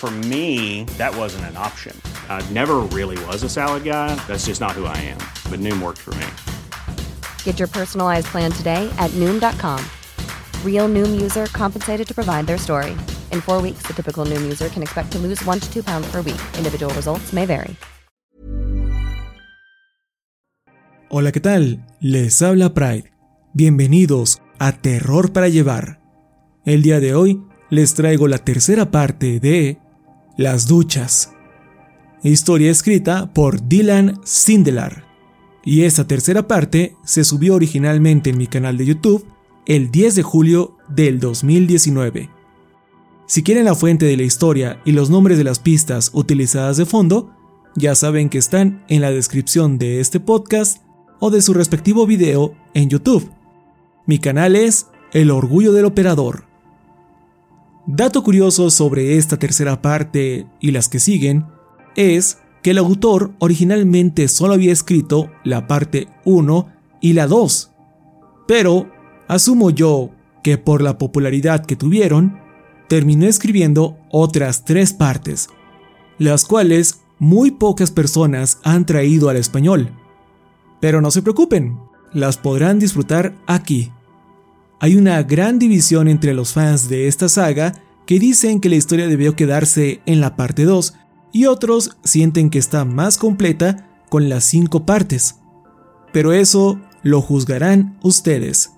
For me, that wasn't an option. I never really was a salad guy. That's just not who I am. But Noom worked for me. Get your personalized plan today at Noom.com. Real Noom user compensated to provide their story. In four weeks, the typical Noom user can expect to lose one to two pounds per week. Individual results may vary. Hola, ¿qué tal? Les habla Pride. Bienvenidos a Terror para Llevar. El día de hoy les traigo la tercera parte de Las Duchas. Historia escrita por Dylan Sindelar. Y esta tercera parte se subió originalmente en mi canal de YouTube el 10 de julio del 2019. Si quieren la fuente de la historia y los nombres de las pistas utilizadas de fondo, ya saben que están en la descripción de este podcast o de su respectivo video en YouTube. Mi canal es El Orgullo del Operador. Dato curioso sobre esta tercera parte y las que siguen es que el autor originalmente solo había escrito la parte 1 y la 2, pero asumo yo que por la popularidad que tuvieron, terminó escribiendo otras tres partes, las cuales muy pocas personas han traído al español. Pero no se preocupen, las podrán disfrutar aquí. Hay una gran división entre los fans de esta saga que dicen que la historia debió quedarse en la parte 2 y otros sienten que está más completa con las cinco partes. Pero eso lo juzgarán ustedes.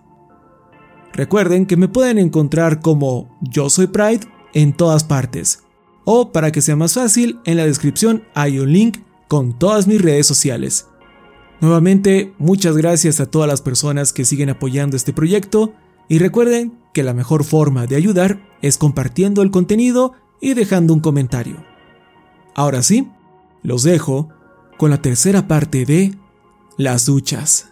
Recuerden que me pueden encontrar como Yo Soy Pride en todas partes. O para que sea más fácil, en la descripción hay un link con todas mis redes sociales. Nuevamente, muchas gracias a todas las personas que siguen apoyando este proyecto y recuerden que la mejor forma de ayudar es compartiendo el contenido y dejando un comentario. Ahora sí, los dejo con la tercera parte de Las duchas.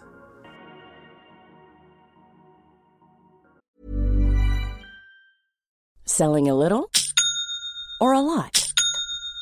Selling a little or a lot?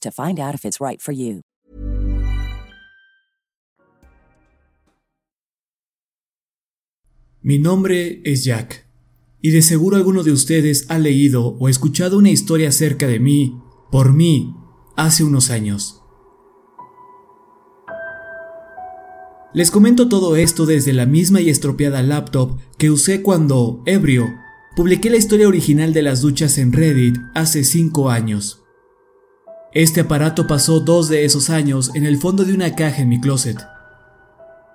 to find out if it's right for you. Mi nombre es Jack, y de seguro alguno de ustedes ha leído o escuchado una historia acerca de mí, por mí, hace unos años. Les comento todo esto desde la misma y estropeada laptop que usé cuando, ebrio, publiqué la historia original de las duchas en Reddit hace 5 años. Este aparato pasó dos de esos años en el fondo de una caja en mi closet.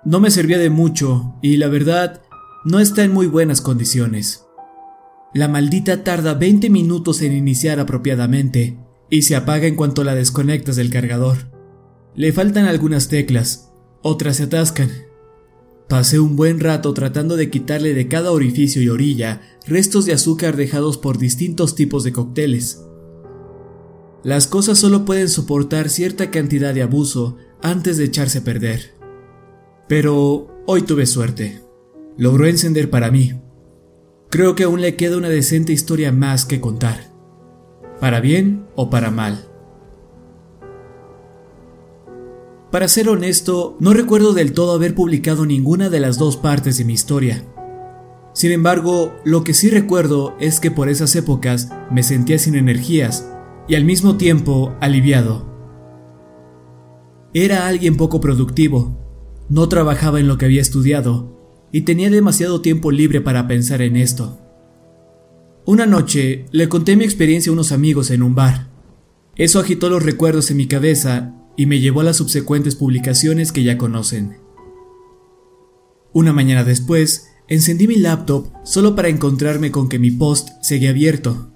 No me servía de mucho y la verdad no está en muy buenas condiciones. La maldita tarda 20 minutos en iniciar apropiadamente y se apaga en cuanto la desconectas del cargador. Le faltan algunas teclas, otras se atascan. Pasé un buen rato tratando de quitarle de cada orificio y orilla restos de azúcar dejados por distintos tipos de cócteles. Las cosas solo pueden soportar cierta cantidad de abuso antes de echarse a perder. Pero hoy tuve suerte. Logró encender para mí. Creo que aún le queda una decente historia más que contar. Para bien o para mal. Para ser honesto, no recuerdo del todo haber publicado ninguna de las dos partes de mi historia. Sin embargo, lo que sí recuerdo es que por esas épocas me sentía sin energías y al mismo tiempo aliviado. Era alguien poco productivo, no trabajaba en lo que había estudiado y tenía demasiado tiempo libre para pensar en esto. Una noche le conté mi experiencia a unos amigos en un bar. Eso agitó los recuerdos en mi cabeza y me llevó a las subsecuentes publicaciones que ya conocen. Una mañana después, encendí mi laptop solo para encontrarme con que mi post seguía abierto.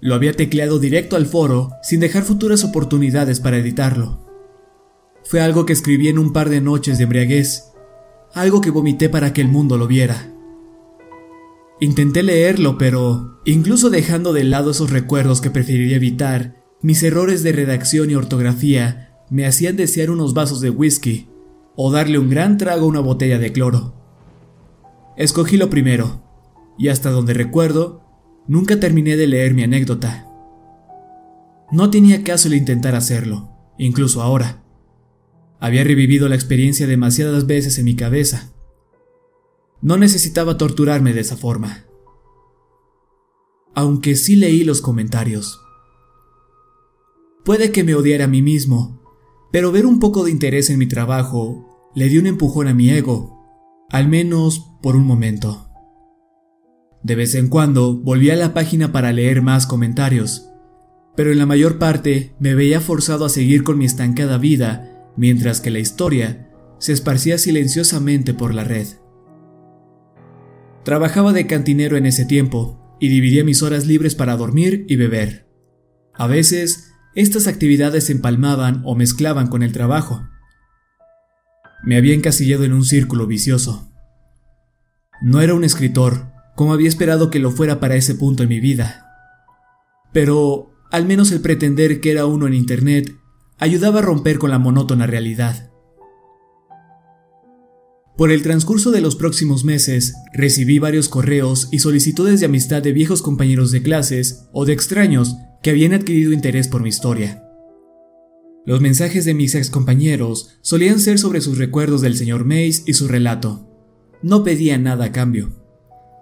Lo había tecleado directo al foro sin dejar futuras oportunidades para editarlo. Fue algo que escribí en un par de noches de embriaguez, algo que vomité para que el mundo lo viera. Intenté leerlo, pero, incluso dejando de lado esos recuerdos que preferiría evitar, mis errores de redacción y ortografía me hacían desear unos vasos de whisky o darle un gran trago a una botella de cloro. Escogí lo primero, y hasta donde recuerdo, Nunca terminé de leer mi anécdota. No tenía caso el intentar hacerlo, incluso ahora. Había revivido la experiencia demasiadas veces en mi cabeza. No necesitaba torturarme de esa forma. Aunque sí leí los comentarios. Puede que me odiara a mí mismo, pero ver un poco de interés en mi trabajo le dio un empujón a mi ego, al menos por un momento. De vez en cuando volvía a la página para leer más comentarios, pero en la mayor parte me veía forzado a seguir con mi estancada vida, mientras que la historia se esparcía silenciosamente por la red. Trabajaba de cantinero en ese tiempo y dividía mis horas libres para dormir y beber. A veces, estas actividades se empalmaban o mezclaban con el trabajo. Me había encasillado en un círculo vicioso. No era un escritor, como había esperado que lo fuera para ese punto en mi vida. Pero al menos el pretender que era uno en Internet ayudaba a romper con la monótona realidad. Por el transcurso de los próximos meses, recibí varios correos y solicitudes de amistad de viejos compañeros de clases o de extraños que habían adquirido interés por mi historia. Los mensajes de mis ex compañeros solían ser sobre sus recuerdos del señor Mace y su relato. No pedían nada a cambio.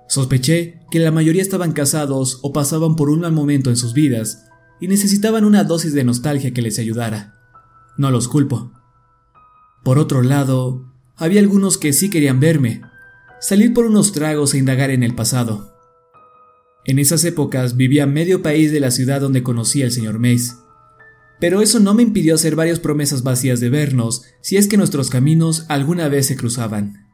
Sospeché que la mayoría estaban casados o pasaban por un mal momento en sus vidas y necesitaban una dosis de nostalgia que les ayudara. No los culpo. Por otro lado, había algunos que sí querían verme, salir por unos tragos e indagar en el pasado. En esas épocas vivía medio país de la ciudad donde conocí al señor Mace. Pero eso no me impidió hacer varias promesas vacías de vernos si es que nuestros caminos alguna vez se cruzaban.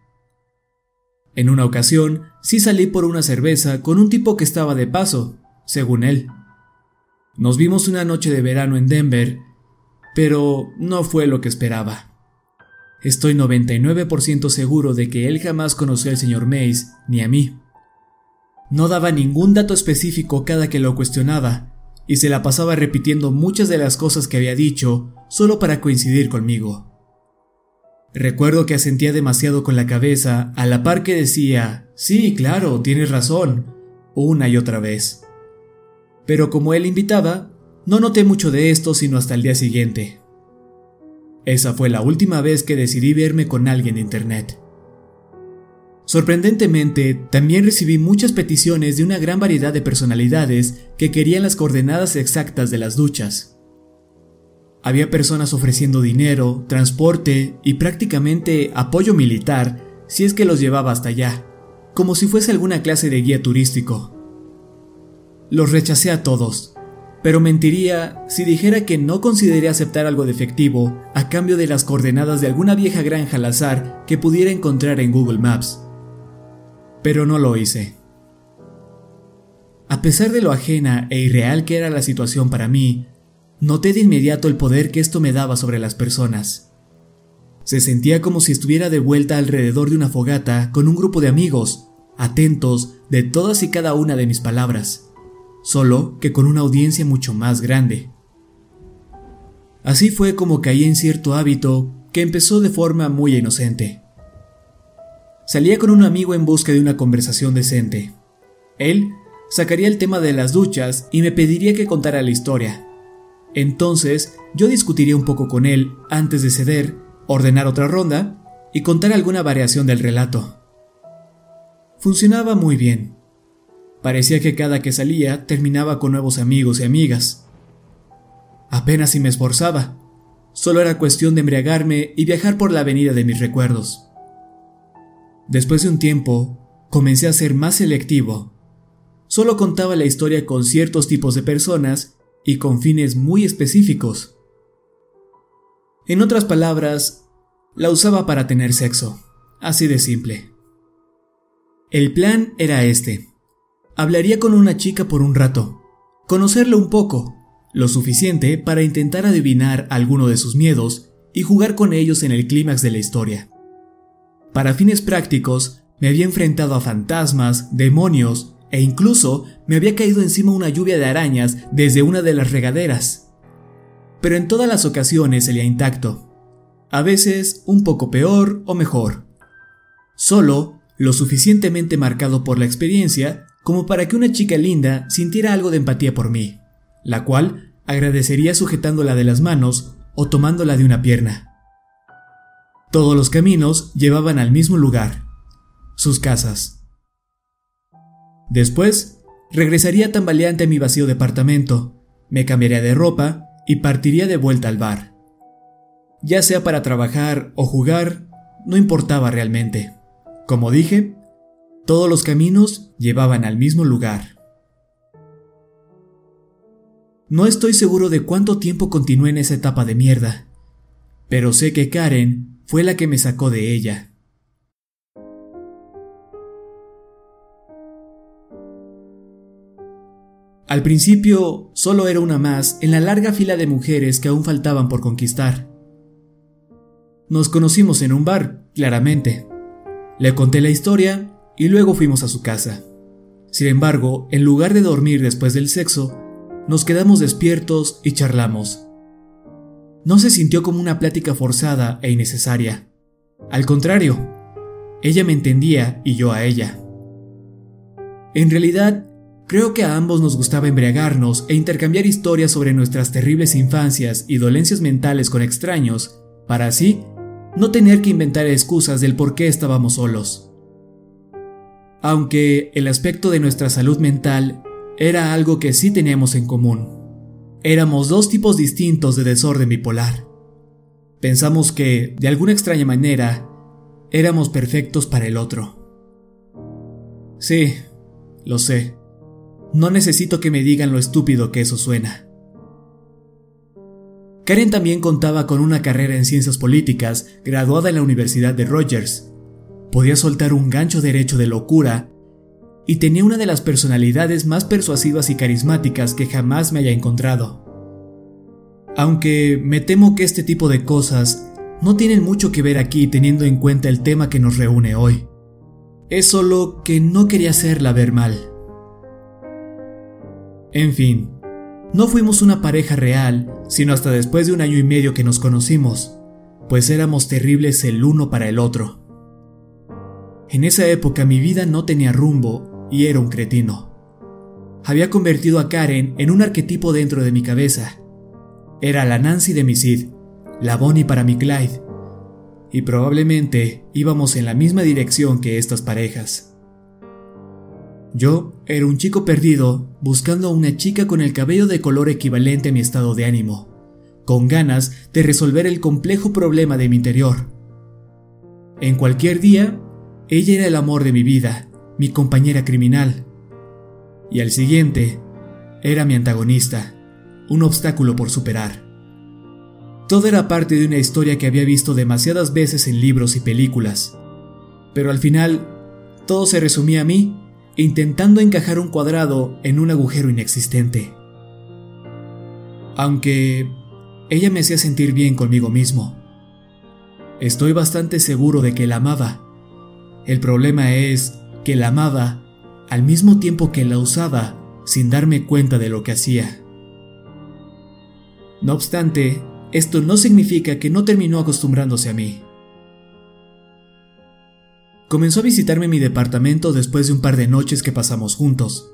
En una ocasión, sí salí por una cerveza con un tipo que estaba de paso, según él. Nos vimos una noche de verano en Denver, pero no fue lo que esperaba. Estoy 99% seguro de que él jamás conoció al señor Mays ni a mí. No daba ningún dato específico cada que lo cuestionaba, y se la pasaba repitiendo muchas de las cosas que había dicho solo para coincidir conmigo. Recuerdo que asentía demasiado con la cabeza a la par que decía, sí, claro, tienes razón, una y otra vez. Pero como él invitaba, no noté mucho de esto sino hasta el día siguiente. Esa fue la última vez que decidí verme con alguien de Internet. Sorprendentemente, también recibí muchas peticiones de una gran variedad de personalidades que querían las coordenadas exactas de las duchas. Había personas ofreciendo dinero, transporte y prácticamente apoyo militar si es que los llevaba hasta allá, como si fuese alguna clase de guía turístico. Los rechacé a todos, pero mentiría si dijera que no consideré aceptar algo de efectivo a cambio de las coordenadas de alguna vieja granja al azar que pudiera encontrar en Google Maps. Pero no lo hice. A pesar de lo ajena e irreal que era la situación para mí, Noté de inmediato el poder que esto me daba sobre las personas. Se sentía como si estuviera de vuelta alrededor de una fogata con un grupo de amigos, atentos de todas y cada una de mis palabras, solo que con una audiencia mucho más grande. Así fue como caí en cierto hábito que empezó de forma muy inocente. Salía con un amigo en busca de una conversación decente. Él sacaría el tema de las duchas y me pediría que contara la historia, entonces yo discutiría un poco con él antes de ceder, ordenar otra ronda y contar alguna variación del relato. Funcionaba muy bien. Parecía que cada que salía terminaba con nuevos amigos y amigas. Apenas si me esforzaba. Solo era cuestión de embriagarme y viajar por la avenida de mis recuerdos. Después de un tiempo, comencé a ser más selectivo. Solo contaba la historia con ciertos tipos de personas y con fines muy específicos. En otras palabras, la usaba para tener sexo, así de simple. El plan era este. Hablaría con una chica por un rato, conocerlo un poco, lo suficiente para intentar adivinar alguno de sus miedos y jugar con ellos en el clímax de la historia. Para fines prácticos, me había enfrentado a fantasmas, demonios e incluso me había caído encima una lluvia de arañas desde una de las regaderas. Pero en todas las ocasiones salía intacto. A veces un poco peor o mejor. Solo lo suficientemente marcado por la experiencia como para que una chica linda sintiera algo de empatía por mí, la cual agradecería sujetándola de las manos o tomándola de una pierna. Todos los caminos llevaban al mismo lugar, sus casas. Después, regresaría tambaleante a mi vacío departamento, me cambiaría de ropa y partiría de vuelta al bar. Ya sea para trabajar o jugar, no importaba realmente. Como dije, todos los caminos llevaban al mismo lugar. No estoy seguro de cuánto tiempo continué en esa etapa de mierda, pero sé que Karen fue la que me sacó de ella. Al principio solo era una más en la larga fila de mujeres que aún faltaban por conquistar. Nos conocimos en un bar, claramente. Le conté la historia y luego fuimos a su casa. Sin embargo, en lugar de dormir después del sexo, nos quedamos despiertos y charlamos. No se sintió como una plática forzada e innecesaria. Al contrario, ella me entendía y yo a ella. En realidad, Creo que a ambos nos gustaba embriagarnos e intercambiar historias sobre nuestras terribles infancias y dolencias mentales con extraños, para así no tener que inventar excusas del por qué estábamos solos. Aunque el aspecto de nuestra salud mental era algo que sí teníamos en común. Éramos dos tipos distintos de desorden bipolar. Pensamos que, de alguna extraña manera, éramos perfectos para el otro. Sí, lo sé. No necesito que me digan lo estúpido que eso suena. Karen también contaba con una carrera en ciencias políticas, graduada en la Universidad de Rogers. Podía soltar un gancho derecho de locura y tenía una de las personalidades más persuasivas y carismáticas que jamás me haya encontrado. Aunque me temo que este tipo de cosas no tienen mucho que ver aquí teniendo en cuenta el tema que nos reúne hoy. Es solo que no quería hacerla ver mal. En fin, no fuimos una pareja real, sino hasta después de un año y medio que nos conocimos, pues éramos terribles el uno para el otro. En esa época mi vida no tenía rumbo y era un cretino. Había convertido a Karen en un arquetipo dentro de mi cabeza. Era la Nancy de mi Sid, la Bonnie para mi Clyde, y probablemente íbamos en la misma dirección que estas parejas. Yo era un chico perdido buscando a una chica con el cabello de color equivalente a mi estado de ánimo, con ganas de resolver el complejo problema de mi interior. En cualquier día, ella era el amor de mi vida, mi compañera criminal. Y al siguiente, era mi antagonista, un obstáculo por superar. Todo era parte de una historia que había visto demasiadas veces en libros y películas. Pero al final, todo se resumía a mí intentando encajar un cuadrado en un agujero inexistente. Aunque ella me hacía sentir bien conmigo mismo. Estoy bastante seguro de que la amaba. El problema es que la amaba al mismo tiempo que la usaba sin darme cuenta de lo que hacía. No obstante, esto no significa que no terminó acostumbrándose a mí. Comenzó a visitarme mi departamento después de un par de noches que pasamos juntos.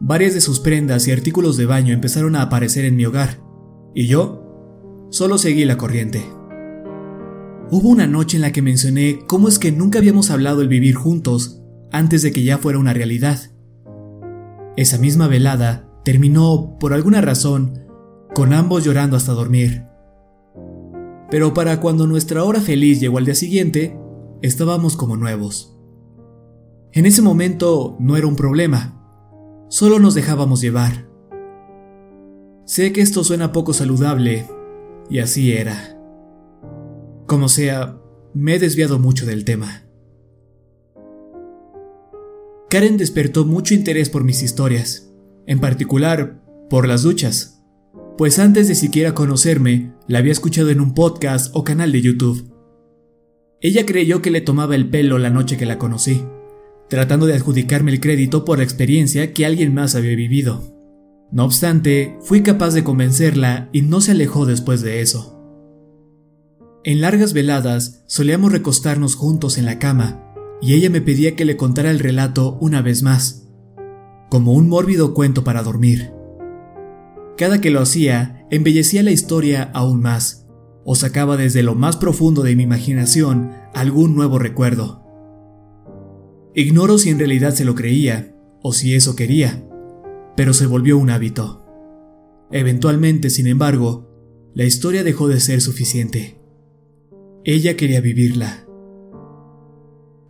Varias de sus prendas y artículos de baño empezaron a aparecer en mi hogar, y yo solo seguí la corriente. Hubo una noche en la que mencioné cómo es que nunca habíamos hablado el vivir juntos antes de que ya fuera una realidad. Esa misma velada terminó, por alguna razón, con ambos llorando hasta dormir. Pero para cuando nuestra hora feliz llegó al día siguiente, estábamos como nuevos. En ese momento no era un problema, solo nos dejábamos llevar. Sé que esto suena poco saludable, y así era. Como sea, me he desviado mucho del tema. Karen despertó mucho interés por mis historias, en particular por las duchas, pues antes de siquiera conocerme, la había escuchado en un podcast o canal de YouTube. Ella creyó que le tomaba el pelo la noche que la conocí, tratando de adjudicarme el crédito por la experiencia que alguien más había vivido. No obstante, fui capaz de convencerla y no se alejó después de eso. En largas veladas solíamos recostarnos juntos en la cama, y ella me pedía que le contara el relato una vez más, como un mórbido cuento para dormir. Cada que lo hacía, embellecía la historia aún más, o sacaba desde lo más profundo de mi imaginación algún nuevo recuerdo. Ignoro si en realidad se lo creía, o si eso quería, pero se volvió un hábito. Eventualmente, sin embargo, la historia dejó de ser suficiente. Ella quería vivirla.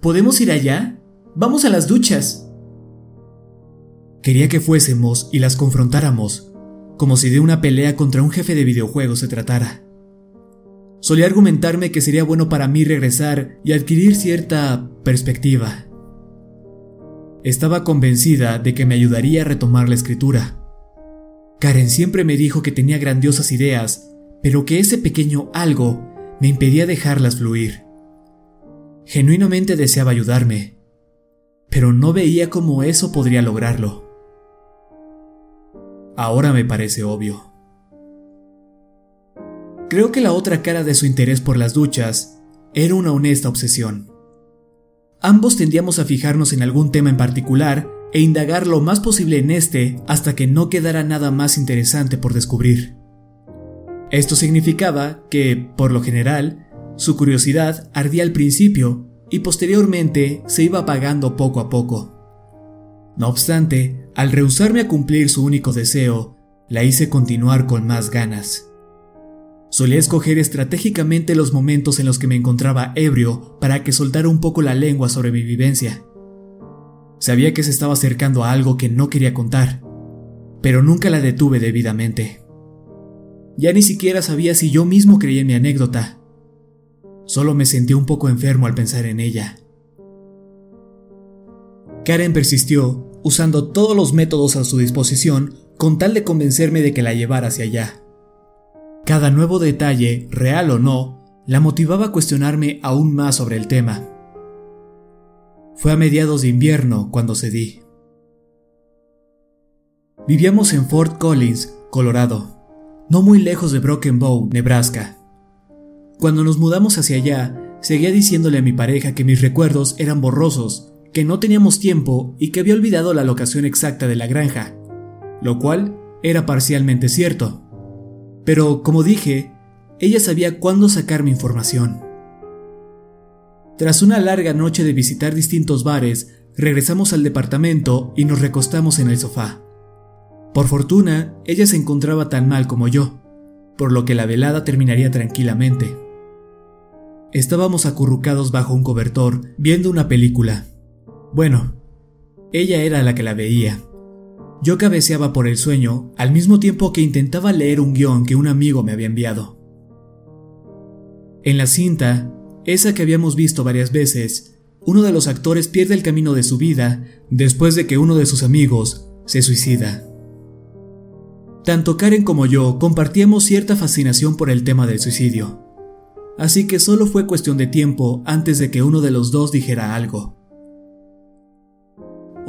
¿Podemos ir allá? Vamos a las duchas. Quería que fuésemos y las confrontáramos, como si de una pelea contra un jefe de videojuegos se tratara. Solía argumentarme que sería bueno para mí regresar y adquirir cierta perspectiva. Estaba convencida de que me ayudaría a retomar la escritura. Karen siempre me dijo que tenía grandiosas ideas, pero que ese pequeño algo me impedía dejarlas fluir. Genuinamente deseaba ayudarme, pero no veía cómo eso podría lograrlo. Ahora me parece obvio. Creo que la otra cara de su interés por las duchas era una honesta obsesión. Ambos tendíamos a fijarnos en algún tema en particular e indagar lo más posible en este hasta que no quedara nada más interesante por descubrir. Esto significaba que, por lo general, su curiosidad ardía al principio y posteriormente se iba apagando poco a poco. No obstante, al rehusarme a cumplir su único deseo, la hice continuar con más ganas. Solía escoger estratégicamente los momentos en los que me encontraba ebrio para que soltara un poco la lengua sobre mi vivencia. Sabía que se estaba acercando a algo que no quería contar, pero nunca la detuve debidamente. Ya ni siquiera sabía si yo mismo creía en mi anécdota. Solo me sentí un poco enfermo al pensar en ella. Karen persistió, usando todos los métodos a su disposición con tal de convencerme de que la llevara hacia allá. Cada nuevo detalle, real o no, la motivaba a cuestionarme aún más sobre el tema. Fue a mediados de invierno cuando cedí. Vivíamos en Fort Collins, Colorado, no muy lejos de Broken Bow, Nebraska. Cuando nos mudamos hacia allá, seguía diciéndole a mi pareja que mis recuerdos eran borrosos, que no teníamos tiempo y que había olvidado la locación exacta de la granja, lo cual era parcialmente cierto. Pero, como dije, ella sabía cuándo sacar mi información. Tras una larga noche de visitar distintos bares, regresamos al departamento y nos recostamos en el sofá. Por fortuna, ella se encontraba tan mal como yo, por lo que la velada terminaría tranquilamente. Estábamos acurrucados bajo un cobertor, viendo una película. Bueno, ella era la que la veía. Yo cabeceaba por el sueño, al mismo tiempo que intentaba leer un guion que un amigo me había enviado. En la cinta, esa que habíamos visto varias veces, uno de los actores pierde el camino de su vida después de que uno de sus amigos se suicida. Tanto Karen como yo compartíamos cierta fascinación por el tema del suicidio, así que solo fue cuestión de tiempo antes de que uno de los dos dijera algo.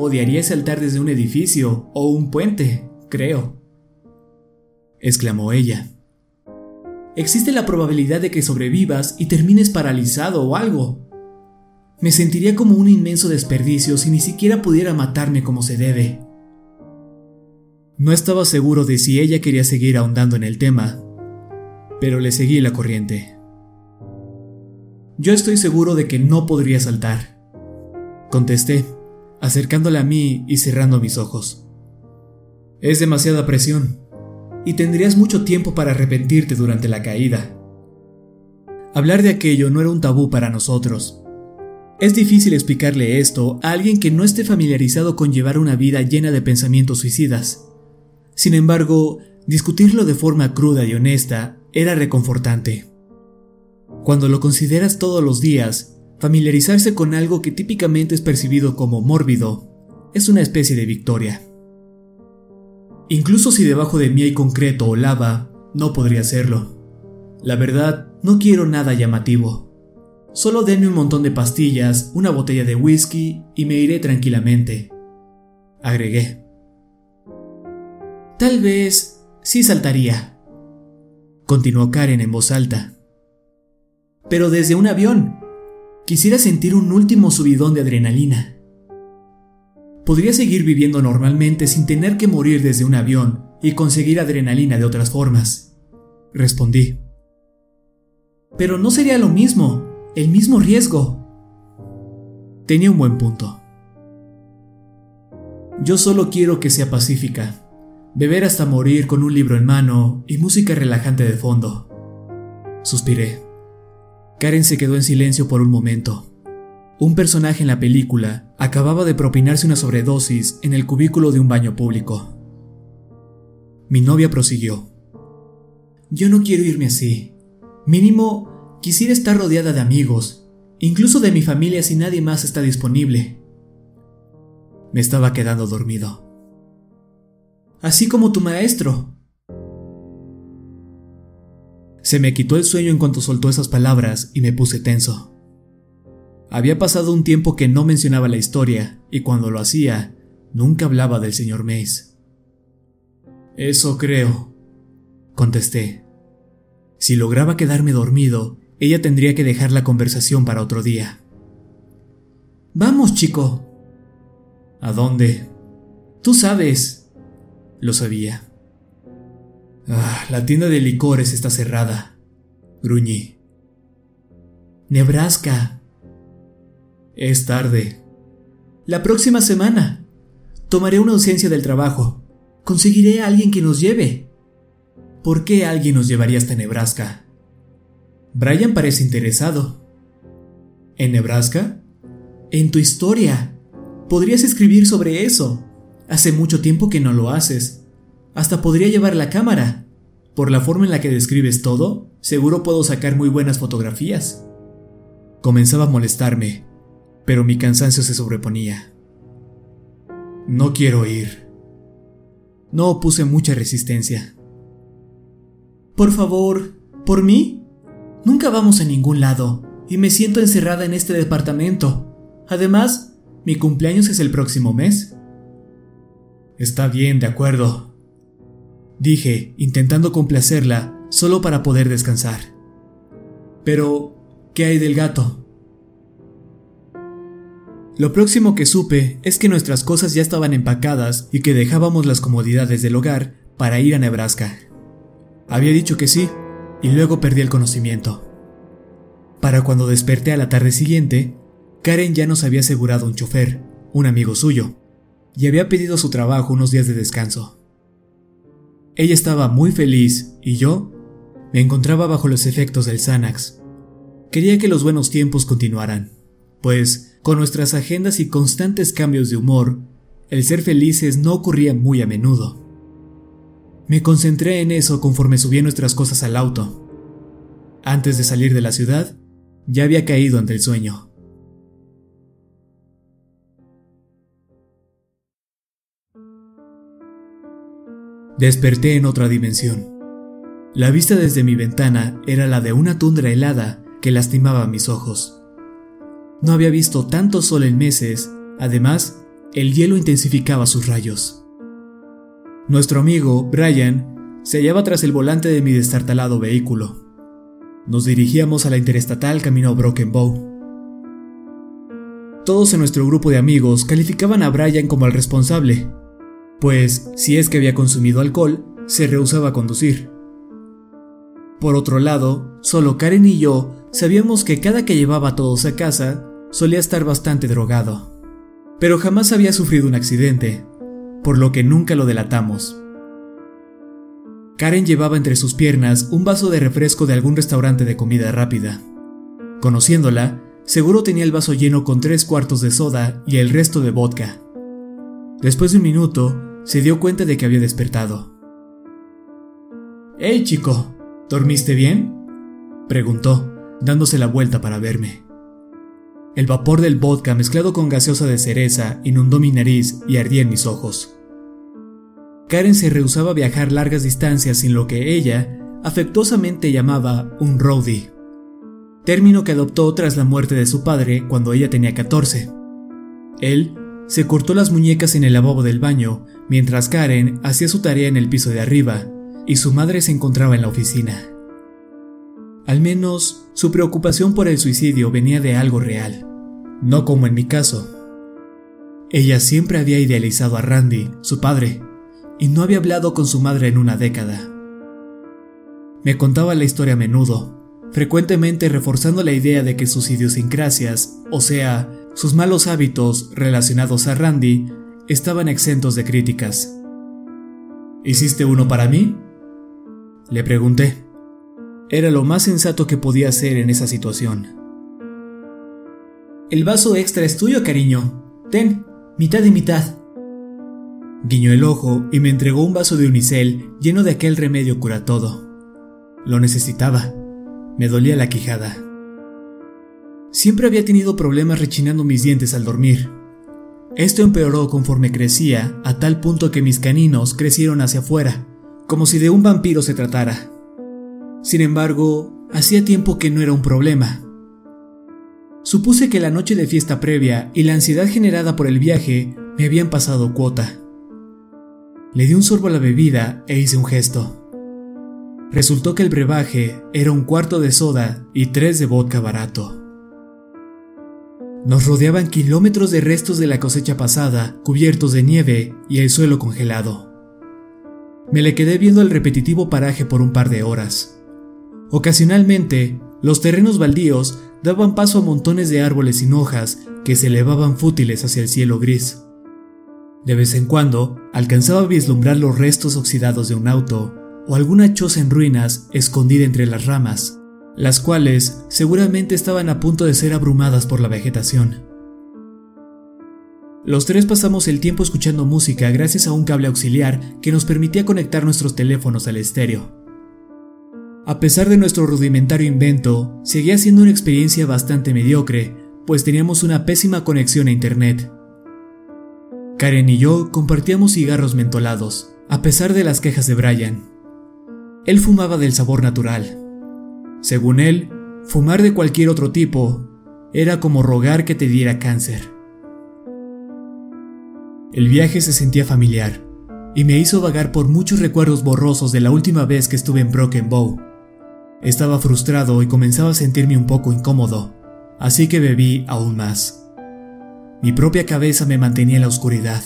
Odiaría saltar desde un edificio o un puente, creo, exclamó ella existe la probabilidad de que sobrevivas y termines paralizado o algo. Me sentiría como un inmenso desperdicio si ni siquiera pudiera matarme como se debe. No estaba seguro de si ella quería seguir ahondando en el tema, pero le seguí la corriente. Yo estoy seguro de que no podría saltar, contesté, acercándola a mí y cerrando mis ojos. Es demasiada presión y tendrías mucho tiempo para arrepentirte durante la caída. Hablar de aquello no era un tabú para nosotros. Es difícil explicarle esto a alguien que no esté familiarizado con llevar una vida llena de pensamientos suicidas. Sin embargo, discutirlo de forma cruda y honesta era reconfortante. Cuando lo consideras todos los días, familiarizarse con algo que típicamente es percibido como mórbido es una especie de victoria. Incluso si debajo de mí hay concreto o lava, no podría hacerlo. La verdad, no quiero nada llamativo. Solo denme un montón de pastillas, una botella de whisky y me iré tranquilamente. Agregué. Tal vez sí saltaría. Continuó Karen en voz alta. Pero desde un avión. Quisiera sentir un último subidón de adrenalina podría seguir viviendo normalmente sin tener que morir desde un avión y conseguir adrenalina de otras formas. Respondí. Pero no sería lo mismo, el mismo riesgo. Tenía un buen punto. Yo solo quiero que sea pacífica, beber hasta morir con un libro en mano y música relajante de fondo. Suspiré. Karen se quedó en silencio por un momento. Un personaje en la película acababa de propinarse una sobredosis en el cubículo de un baño público. Mi novia prosiguió. Yo no quiero irme así. Mínimo, quisiera estar rodeada de amigos, incluso de mi familia si nadie más está disponible. Me estaba quedando dormido. Así como tu maestro. Se me quitó el sueño en cuanto soltó esas palabras y me puse tenso. Había pasado un tiempo que no mencionaba la historia, y cuando lo hacía, nunca hablaba del señor Mace. Eso creo, contesté. Si lograba quedarme dormido, ella tendría que dejar la conversación para otro día. Vamos, chico. ¿A dónde? Tú sabes. Lo sabía. Ah, la tienda de licores está cerrada. Gruñí. Nebraska, es tarde. La próxima semana. Tomaré una ausencia del trabajo. Conseguiré a alguien que nos lleve. ¿Por qué alguien nos llevaría hasta Nebraska? Brian parece interesado. ¿En Nebraska? En tu historia. Podrías escribir sobre eso. Hace mucho tiempo que no lo haces. Hasta podría llevar la cámara. Por la forma en la que describes todo, seguro puedo sacar muy buenas fotografías. Comenzaba a molestarme pero mi cansancio se sobreponía. No quiero ir. No opuse mucha resistencia. Por favor, ¿por mí? Nunca vamos a ningún lado y me siento encerrada en este departamento. Además, mi cumpleaños es el próximo mes. Está bien, de acuerdo. Dije, intentando complacerla solo para poder descansar. Pero, ¿qué hay del gato? Lo próximo que supe es que nuestras cosas ya estaban empacadas y que dejábamos las comodidades del hogar para ir a Nebraska. Había dicho que sí, y luego perdí el conocimiento. Para cuando desperté a la tarde siguiente, Karen ya nos había asegurado un chofer, un amigo suyo, y había pedido su trabajo unos días de descanso. Ella estaba muy feliz y yo me encontraba bajo los efectos del Xanax. Quería que los buenos tiempos continuaran pues con nuestras agendas y constantes cambios de humor, el ser felices no ocurría muy a menudo. Me concentré en eso conforme subía nuestras cosas al auto. Antes de salir de la ciudad, ya había caído ante el sueño. Desperté en otra dimensión. La vista desde mi ventana era la de una tundra helada que lastimaba mis ojos. No había visto tanto sol en meses, además, el hielo intensificaba sus rayos. Nuestro amigo, Brian, se hallaba tras el volante de mi destartalado vehículo. Nos dirigíamos a la interestatal camino Broken Bow. Todos en nuestro grupo de amigos calificaban a Brian como el responsable, pues si es que había consumido alcohol, se rehusaba a conducir. Por otro lado, solo Karen y yo sabíamos que cada que llevaba a todos a casa, solía estar bastante drogado, pero jamás había sufrido un accidente, por lo que nunca lo delatamos. Karen llevaba entre sus piernas un vaso de refresco de algún restaurante de comida rápida. Conociéndola, seguro tenía el vaso lleno con tres cuartos de soda y el resto de vodka. Después de un minuto, se dio cuenta de que había despertado. ¡Hey chico! ¿Dormiste bien? preguntó, dándose la vuelta para verme. El vapor del vodka mezclado con gaseosa de cereza inundó mi nariz y ardía en mis ojos. Karen se rehusaba a viajar largas distancias sin lo que ella afectuosamente llamaba un roadie, término que adoptó tras la muerte de su padre cuando ella tenía 14. Él se cortó las muñecas en el lavabo del baño mientras Karen hacía su tarea en el piso de arriba y su madre se encontraba en la oficina. Al menos su preocupación por el suicidio venía de algo real, no como en mi caso. Ella siempre había idealizado a Randy, su padre, y no había hablado con su madre en una década. Me contaba la historia a menudo, frecuentemente reforzando la idea de que sus idiosincrasias, o sea, sus malos hábitos relacionados a Randy, estaban exentos de críticas. ¿Hiciste uno para mí? Le pregunté. Era lo más sensato que podía hacer en esa situación. El vaso extra es tuyo, cariño. Ten, mitad y mitad. Guiñó el ojo y me entregó un vaso de unicel lleno de aquel remedio cura todo. Lo necesitaba. Me dolía la quijada. Siempre había tenido problemas rechinando mis dientes al dormir. Esto empeoró conforme crecía, a tal punto que mis caninos crecieron hacia afuera, como si de un vampiro se tratara. Sin embargo, hacía tiempo que no era un problema. Supuse que la noche de fiesta previa y la ansiedad generada por el viaje me habían pasado cuota. Le di un sorbo a la bebida e hice un gesto. Resultó que el brebaje era un cuarto de soda y tres de vodka barato. Nos rodeaban kilómetros de restos de la cosecha pasada, cubiertos de nieve y el suelo congelado. Me le quedé viendo el repetitivo paraje por un par de horas. Ocasionalmente, los terrenos baldíos daban paso a montones de árboles sin hojas que se elevaban fútiles hacia el cielo gris. De vez en cuando, alcanzaba a vislumbrar los restos oxidados de un auto o alguna choza en ruinas escondida entre las ramas, las cuales seguramente estaban a punto de ser abrumadas por la vegetación. Los tres pasamos el tiempo escuchando música gracias a un cable auxiliar que nos permitía conectar nuestros teléfonos al estéreo. A pesar de nuestro rudimentario invento, seguía siendo una experiencia bastante mediocre, pues teníamos una pésima conexión a Internet. Karen y yo compartíamos cigarros mentolados, a pesar de las quejas de Brian. Él fumaba del sabor natural. Según él, fumar de cualquier otro tipo era como rogar que te diera cáncer. El viaje se sentía familiar y me hizo vagar por muchos recuerdos borrosos de la última vez que estuve en Broken Bow. Estaba frustrado y comenzaba a sentirme un poco incómodo, así que bebí aún más. Mi propia cabeza me mantenía en la oscuridad.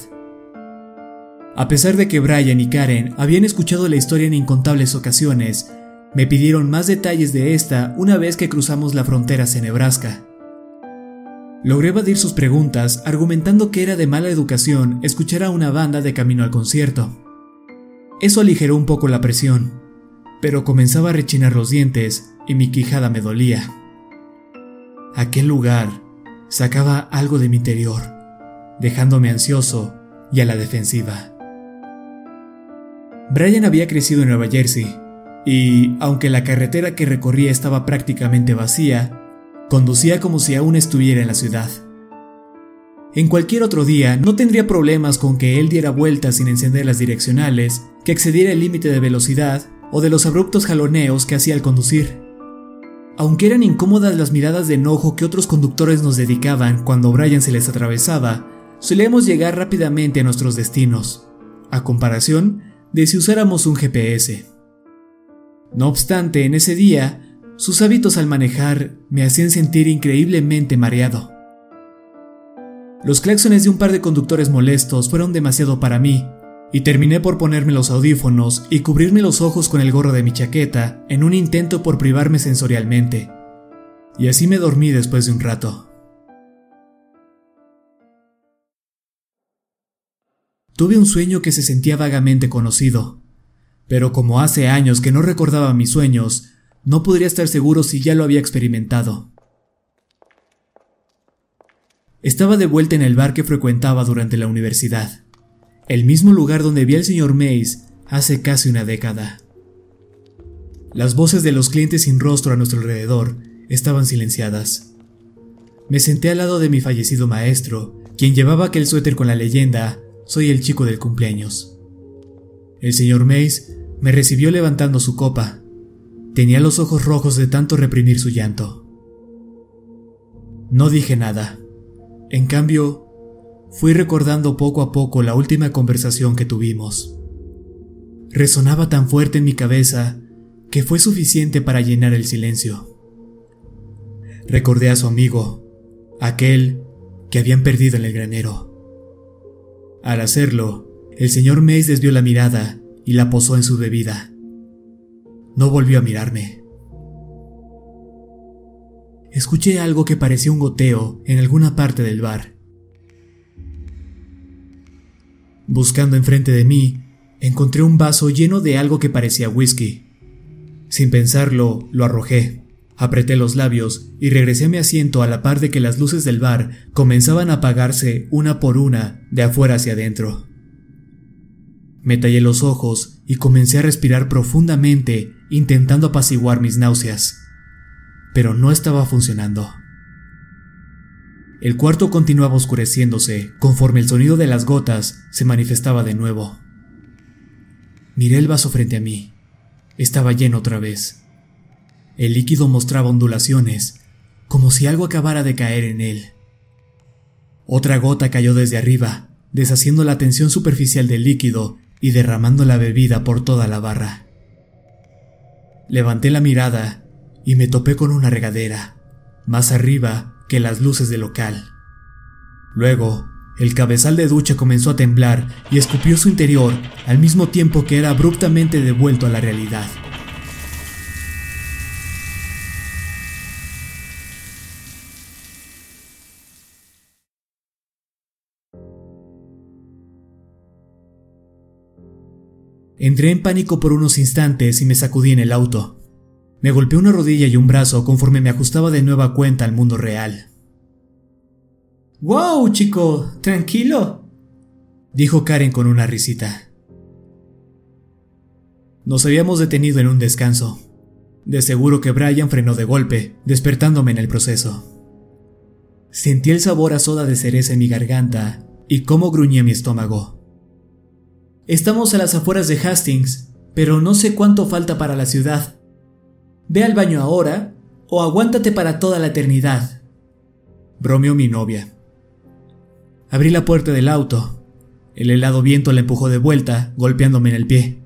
A pesar de que Brian y Karen habían escuchado la historia en incontables ocasiones, me pidieron más detalles de esta una vez que cruzamos la frontera hacia Nebraska. Logré evadir sus preguntas argumentando que era de mala educación escuchar a una banda de camino al concierto. Eso aligeró un poco la presión, pero comenzaba a rechinar los dientes y mi quijada me dolía. Aquel lugar sacaba algo de mi interior, dejándome ansioso y a la defensiva. Brian había crecido en Nueva Jersey, y aunque la carretera que recorría estaba prácticamente vacía, conducía como si aún estuviera en la ciudad. En cualquier otro día no tendría problemas con que él diera vueltas sin encender las direccionales, que excediera el límite de velocidad o de los abruptos jaloneos que hacía al conducir. Aunque eran incómodas las miradas de enojo que otros conductores nos dedicaban cuando Brian se les atravesaba, solíamos llegar rápidamente a nuestros destinos, a comparación de si usáramos un GPS. No obstante, en ese día, sus hábitos al manejar me hacían sentir increíblemente mareado. Los claxones de un par de conductores molestos fueron demasiado para mí, y terminé por ponerme los audífonos y cubrirme los ojos con el gorro de mi chaqueta en un intento por privarme sensorialmente. Y así me dormí después de un rato. Tuve un sueño que se sentía vagamente conocido, pero como hace años que no recordaba mis sueños, no podría estar seguro si ya lo había experimentado. Estaba de vuelta en el bar que frecuentaba durante la universidad, el mismo lugar donde vi al señor Mays hace casi una década. Las voces de los clientes sin rostro a nuestro alrededor estaban silenciadas. Me senté al lado de mi fallecido maestro, quien llevaba aquel suéter con la leyenda soy el chico del cumpleaños. El señor Mays me recibió levantando su copa. Tenía los ojos rojos de tanto reprimir su llanto. No dije nada. En cambio, fui recordando poco a poco la última conversación que tuvimos. Resonaba tan fuerte en mi cabeza que fue suficiente para llenar el silencio. Recordé a su amigo, aquel que habían perdido en el granero. Al hacerlo, el señor Mays desvió la mirada y la posó en su bebida. No volvió a mirarme. Escuché algo que parecía un goteo en alguna parte del bar. Buscando enfrente de mí, encontré un vaso lleno de algo que parecía whisky. Sin pensarlo, lo arrojé. Apreté los labios y regresé a mi asiento a la par de que las luces del bar comenzaban a apagarse una por una de afuera hacia adentro. Me tallé los ojos y comencé a respirar profundamente intentando apaciguar mis náuseas, pero no estaba funcionando. El cuarto continuaba oscureciéndose conforme el sonido de las gotas se manifestaba de nuevo. Miré el vaso frente a mí. Estaba lleno otra vez. El líquido mostraba ondulaciones, como si algo acabara de caer en él. Otra gota cayó desde arriba, deshaciendo la tensión superficial del líquido y derramando la bebida por toda la barra. Levanté la mirada y me topé con una regadera, más arriba que las luces del local. Luego, el cabezal de ducha comenzó a temblar y escupió su interior al mismo tiempo que era abruptamente devuelto a la realidad. Entré en pánico por unos instantes y me sacudí en el auto. Me golpeé una rodilla y un brazo conforme me ajustaba de nueva cuenta al mundo real. ¡Wow, chico! ¿Tranquilo? dijo Karen con una risita. Nos habíamos detenido en un descanso. De seguro que Brian frenó de golpe, despertándome en el proceso. Sentí el sabor a soda de cereza en mi garganta y cómo gruñía mi estómago. Estamos a las afueras de Hastings, pero no sé cuánto falta para la ciudad. Ve al baño ahora o aguántate para toda la eternidad. Bromeó mi novia. Abrí la puerta del auto. El helado viento la empujó de vuelta, golpeándome en el pie.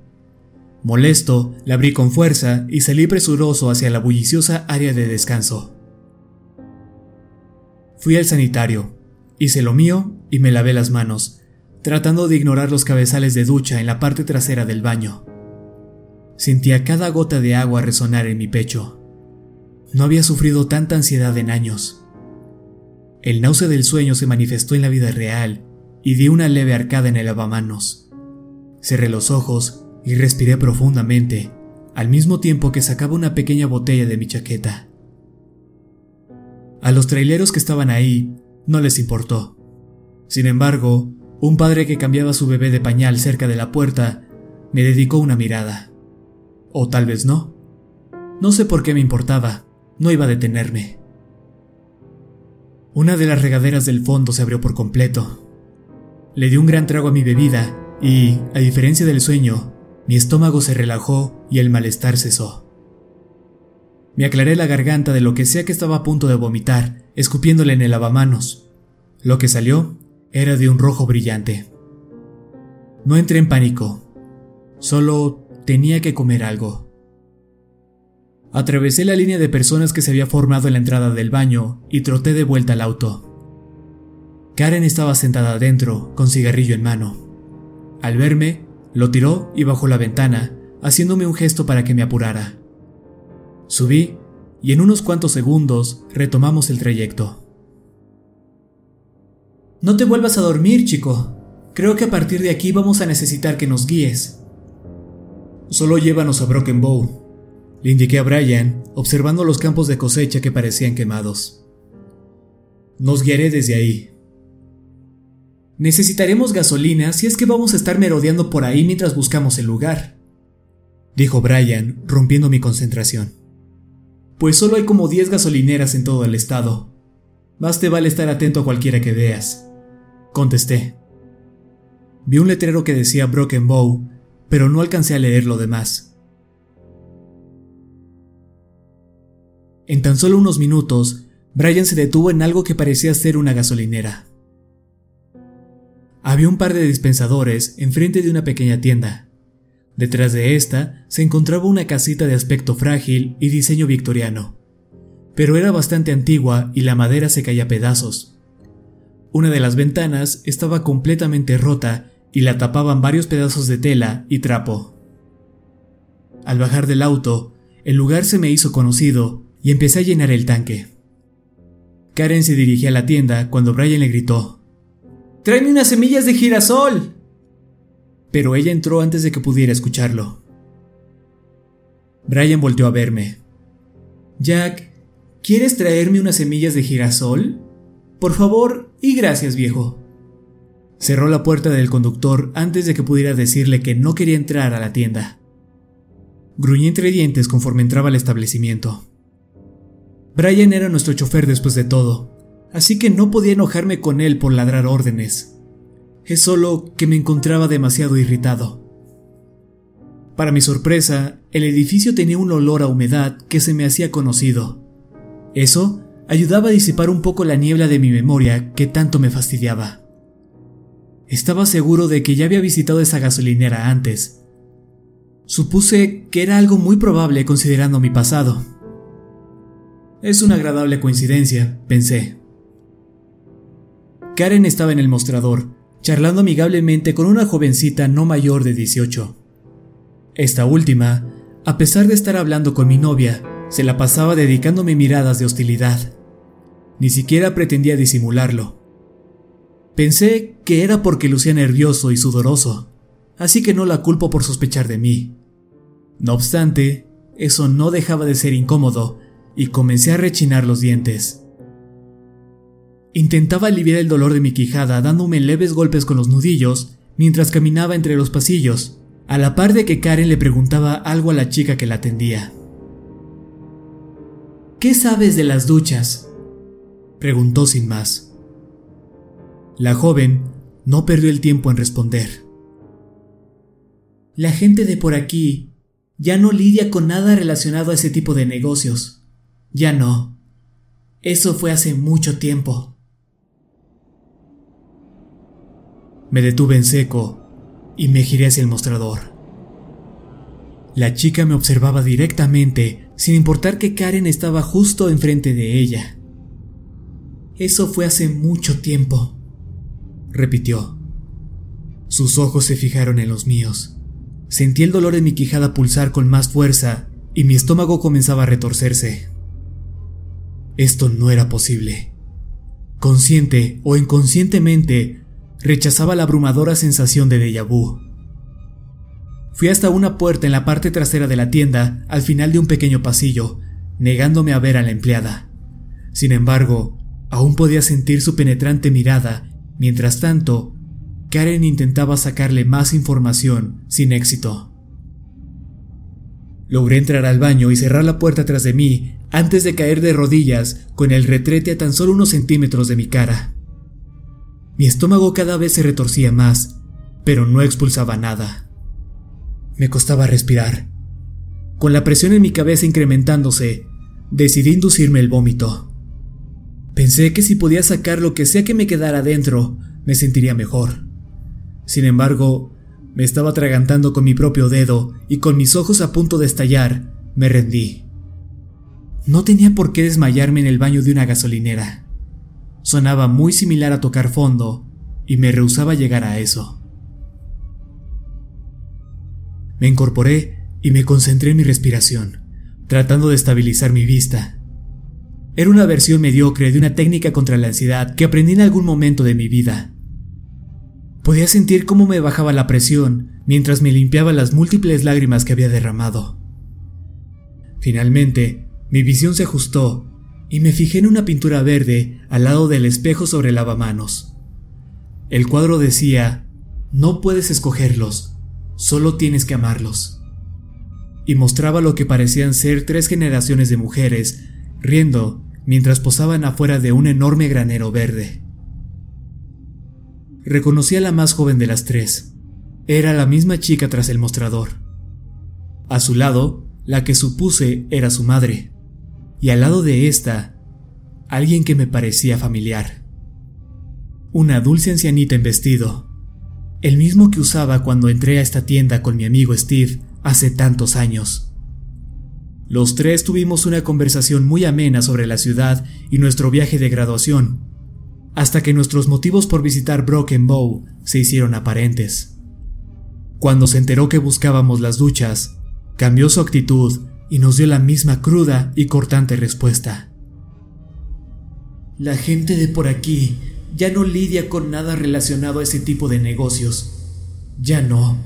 Molesto, la abrí con fuerza y salí presuroso hacia la bulliciosa área de descanso. Fui al sanitario, hice lo mío y me lavé las manos, tratando de ignorar los cabezales de ducha en la parte trasera del baño. Sentía cada gota de agua resonar en mi pecho. No había sufrido tanta ansiedad en años. El náusea del sueño se manifestó en la vida real y di una leve arcada en el lavamanos. Cerré los ojos y respiré profundamente, al mismo tiempo que sacaba una pequeña botella de mi chaqueta. A los traileros que estaban ahí no les importó. Sin embargo, un padre que cambiaba su bebé de pañal cerca de la puerta me dedicó una mirada. O tal vez no. No sé por qué me importaba, no iba a detenerme. Una de las regaderas del fondo se abrió por completo. Le di un gran trago a mi bebida y, a diferencia del sueño, mi estómago se relajó y el malestar cesó. Me aclaré la garganta de lo que sea que estaba a punto de vomitar, escupiéndole en el lavamanos. Lo que salió era de un rojo brillante. No entré en pánico, solo tenía que comer algo. Atravesé la línea de personas que se había formado en la entrada del baño y troté de vuelta al auto. Karen estaba sentada adentro, con cigarrillo en mano. Al verme, lo tiró y bajó la ventana, haciéndome un gesto para que me apurara. Subí y en unos cuantos segundos retomamos el trayecto. No te vuelvas a dormir, chico. Creo que a partir de aquí vamos a necesitar que nos guíes. Solo llévanos a Broken Bow, le indiqué a Brian, observando los campos de cosecha que parecían quemados. Nos guiaré desde ahí. Necesitaremos gasolina si es que vamos a estar merodeando por ahí mientras buscamos el lugar, dijo Brian, rompiendo mi concentración pues solo hay como 10 gasolineras en todo el estado. Más te vale estar atento a cualquiera que veas. Contesté. Vi un letrero que decía Broken Bow, pero no alcancé a leer lo demás. En tan solo unos minutos, Brian se detuvo en algo que parecía ser una gasolinera. Había un par de dispensadores enfrente de una pequeña tienda. Detrás de esta se encontraba una casita de aspecto frágil y diseño victoriano, pero era bastante antigua y la madera se caía a pedazos. Una de las ventanas estaba completamente rota y la tapaban varios pedazos de tela y trapo. Al bajar del auto, el lugar se me hizo conocido y empecé a llenar el tanque. Karen se dirigía a la tienda cuando Brian le gritó: ¡Tráeme unas semillas de girasol! pero ella entró antes de que pudiera escucharlo. Brian volteó a verme. Jack, ¿quieres traerme unas semillas de girasol? Por favor, y gracias, viejo. Cerró la puerta del conductor antes de que pudiera decirle que no quería entrar a la tienda. Gruñí entre dientes conforme entraba al establecimiento. Brian era nuestro chofer después de todo, así que no podía enojarme con él por ladrar órdenes. Es solo que me encontraba demasiado irritado. Para mi sorpresa, el edificio tenía un olor a humedad que se me hacía conocido. Eso ayudaba a disipar un poco la niebla de mi memoria que tanto me fastidiaba. Estaba seguro de que ya había visitado esa gasolinera antes. Supuse que era algo muy probable considerando mi pasado. Es una agradable coincidencia, pensé. Karen estaba en el mostrador, charlando amigablemente con una jovencita no mayor de 18. Esta última, a pesar de estar hablando con mi novia, se la pasaba dedicándome miradas de hostilidad. Ni siquiera pretendía disimularlo. Pensé que era porque lucía nervioso y sudoroso, así que no la culpo por sospechar de mí. No obstante, eso no dejaba de ser incómodo y comencé a rechinar los dientes. Intentaba aliviar el dolor de mi quijada dándome leves golpes con los nudillos mientras caminaba entre los pasillos, a la par de que Karen le preguntaba algo a la chica que la atendía. ¿Qué sabes de las duchas? Preguntó sin más. La joven no perdió el tiempo en responder. La gente de por aquí ya no lidia con nada relacionado a ese tipo de negocios. Ya no. Eso fue hace mucho tiempo. Me detuve en seco y me giré hacia el mostrador. La chica me observaba directamente, sin importar que Karen estaba justo enfrente de ella. Eso fue hace mucho tiempo, repitió. Sus ojos se fijaron en los míos. Sentí el dolor en mi quijada pulsar con más fuerza y mi estómago comenzaba a retorcerse. Esto no era posible. Consciente o inconscientemente, rechazaba la abrumadora sensación de déjà vu. Fui hasta una puerta en la parte trasera de la tienda, al final de un pequeño pasillo, negándome a ver a la empleada. Sin embargo, aún podía sentir su penetrante mirada. Mientras tanto, Karen intentaba sacarle más información, sin éxito. Logré entrar al baño y cerrar la puerta tras de mí antes de caer de rodillas con el retrete a tan solo unos centímetros de mi cara. Mi estómago cada vez se retorcía más, pero no expulsaba nada. Me costaba respirar. Con la presión en mi cabeza incrementándose, decidí inducirme el vómito. Pensé que si podía sacar lo que sea que me quedara dentro, me sentiría mejor. Sin embargo, me estaba atragantando con mi propio dedo y con mis ojos a punto de estallar, me rendí. No tenía por qué desmayarme en el baño de una gasolinera. Sonaba muy similar a tocar fondo y me rehusaba llegar a eso. Me incorporé y me concentré en mi respiración, tratando de estabilizar mi vista. Era una versión mediocre de una técnica contra la ansiedad que aprendí en algún momento de mi vida. Podía sentir cómo me bajaba la presión mientras me limpiaba las múltiples lágrimas que había derramado. Finalmente, mi visión se ajustó y me fijé en una pintura verde al lado del espejo sobre el lavamanos. El cuadro decía, no puedes escogerlos, Solo tienes que amarlos. Y mostraba lo que parecían ser tres generaciones de mujeres, riendo mientras posaban afuera de un enorme granero verde. Reconocí a la más joven de las tres. Era la misma chica tras el mostrador. A su lado, la que supuse era su madre. Y al lado de esta, alguien que me parecía familiar. Una dulce ancianita en vestido, el mismo que usaba cuando entré a esta tienda con mi amigo Steve hace tantos años. Los tres tuvimos una conversación muy amena sobre la ciudad y nuestro viaje de graduación, hasta que nuestros motivos por visitar Broken Bow se hicieron aparentes. Cuando se enteró que buscábamos las duchas, cambió su actitud y nos dio la misma cruda y cortante respuesta. La gente de por aquí ya no lidia con nada relacionado a ese tipo de negocios. Ya no.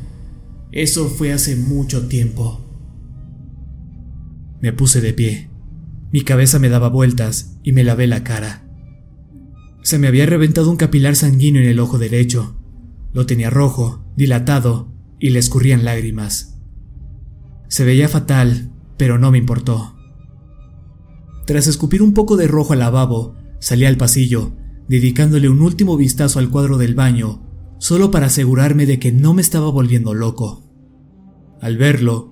Eso fue hace mucho tiempo. Me puse de pie. Mi cabeza me daba vueltas y me lavé la cara. Se me había reventado un capilar sanguíneo en el ojo derecho. Lo tenía rojo, dilatado, y le escurrían lágrimas. Se veía fatal, pero no me importó. Tras escupir un poco de rojo al lavabo, salí al pasillo dedicándole un último vistazo al cuadro del baño, solo para asegurarme de que no me estaba volviendo loco. Al verlo,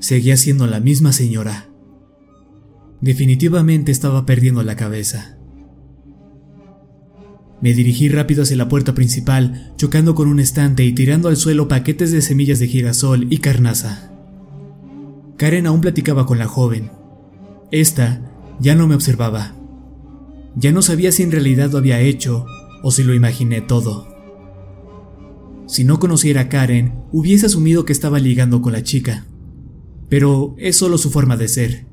seguía siendo la misma señora. Definitivamente estaba perdiendo la cabeza. Me dirigí rápido hacia la puerta principal, chocando con un estante y tirando al suelo paquetes de semillas de girasol y carnaza. Karen aún platicaba con la joven. Esta ya no me observaba. Ya no sabía si en realidad lo había hecho o si lo imaginé todo. Si no conociera a Karen, hubiese asumido que estaba ligando con la chica. Pero es solo su forma de ser.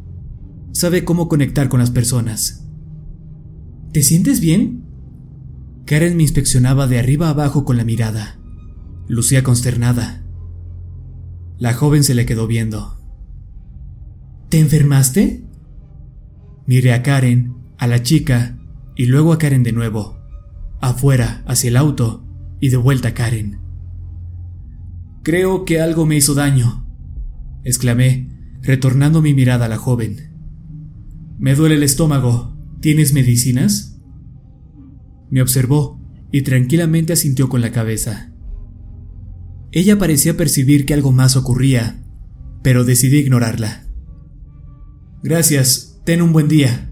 Sabe cómo conectar con las personas. ¿Te sientes bien? Karen me inspeccionaba de arriba abajo con la mirada. Lucía consternada. La joven se le quedó viendo. ¿Te enfermaste? Miré a Karen a la chica y luego a Karen de nuevo, afuera, hacia el auto y de vuelta a Karen. Creo que algo me hizo daño, exclamé, retornando mi mirada a la joven. Me duele el estómago. ¿Tienes medicinas? Me observó y tranquilamente asintió con la cabeza. Ella parecía percibir que algo más ocurría, pero decidí ignorarla. Gracias, ten un buen día,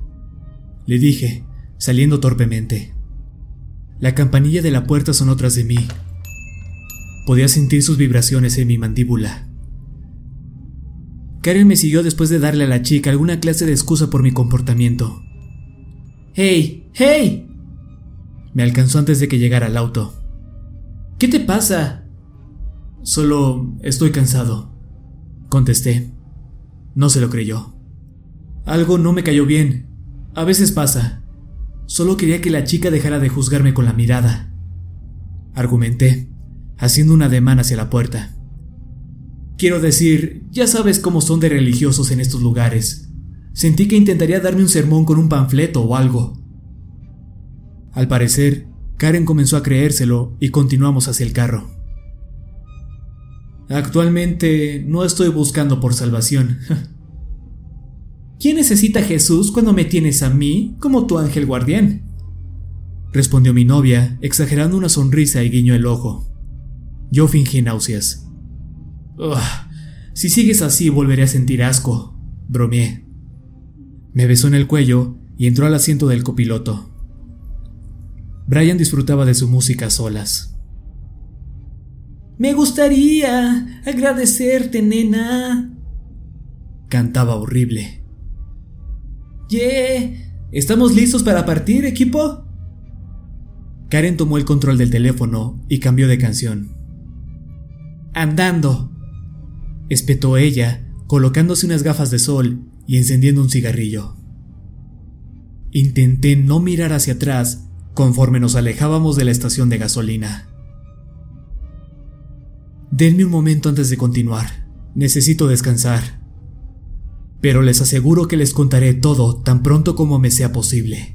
le dije, saliendo torpemente. La campanilla de la puerta sonó tras de mí. Podía sentir sus vibraciones en mi mandíbula. Karen me siguió después de darle a la chica alguna clase de excusa por mi comportamiento. ¡Hey! ¡Hey! Me alcanzó antes de que llegara al auto. ¿Qué te pasa? Solo estoy cansado, contesté. No se lo creyó. Algo no me cayó bien. A veces pasa. Solo quería que la chica dejara de juzgarme con la mirada. Argumenté, haciendo un ademán hacia la puerta. Quiero decir, ya sabes cómo son de religiosos en estos lugares. Sentí que intentaría darme un sermón con un panfleto o algo. Al parecer, Karen comenzó a creérselo y continuamos hacia el carro. Actualmente no estoy buscando por salvación. ¿Quién necesita a Jesús cuando me tienes a mí como tu ángel guardián? Respondió mi novia, exagerando una sonrisa y guiñó el ojo. Yo fingí náuseas. Si sigues así volveré a sentir asco, bromeé. Me besó en el cuello y entró al asiento del copiloto. Brian disfrutaba de su música solas. Me gustaría agradecerte, nena. Cantaba horrible. ¡Yeah! ¿Estamos listos para partir, equipo? Karen tomó el control del teléfono y cambió de canción. Andando, espetó ella, colocándose unas gafas de sol y encendiendo un cigarrillo. Intenté no mirar hacia atrás conforme nos alejábamos de la estación de gasolina. Denme un momento antes de continuar. Necesito descansar pero les aseguro que les contaré todo tan pronto como me sea posible.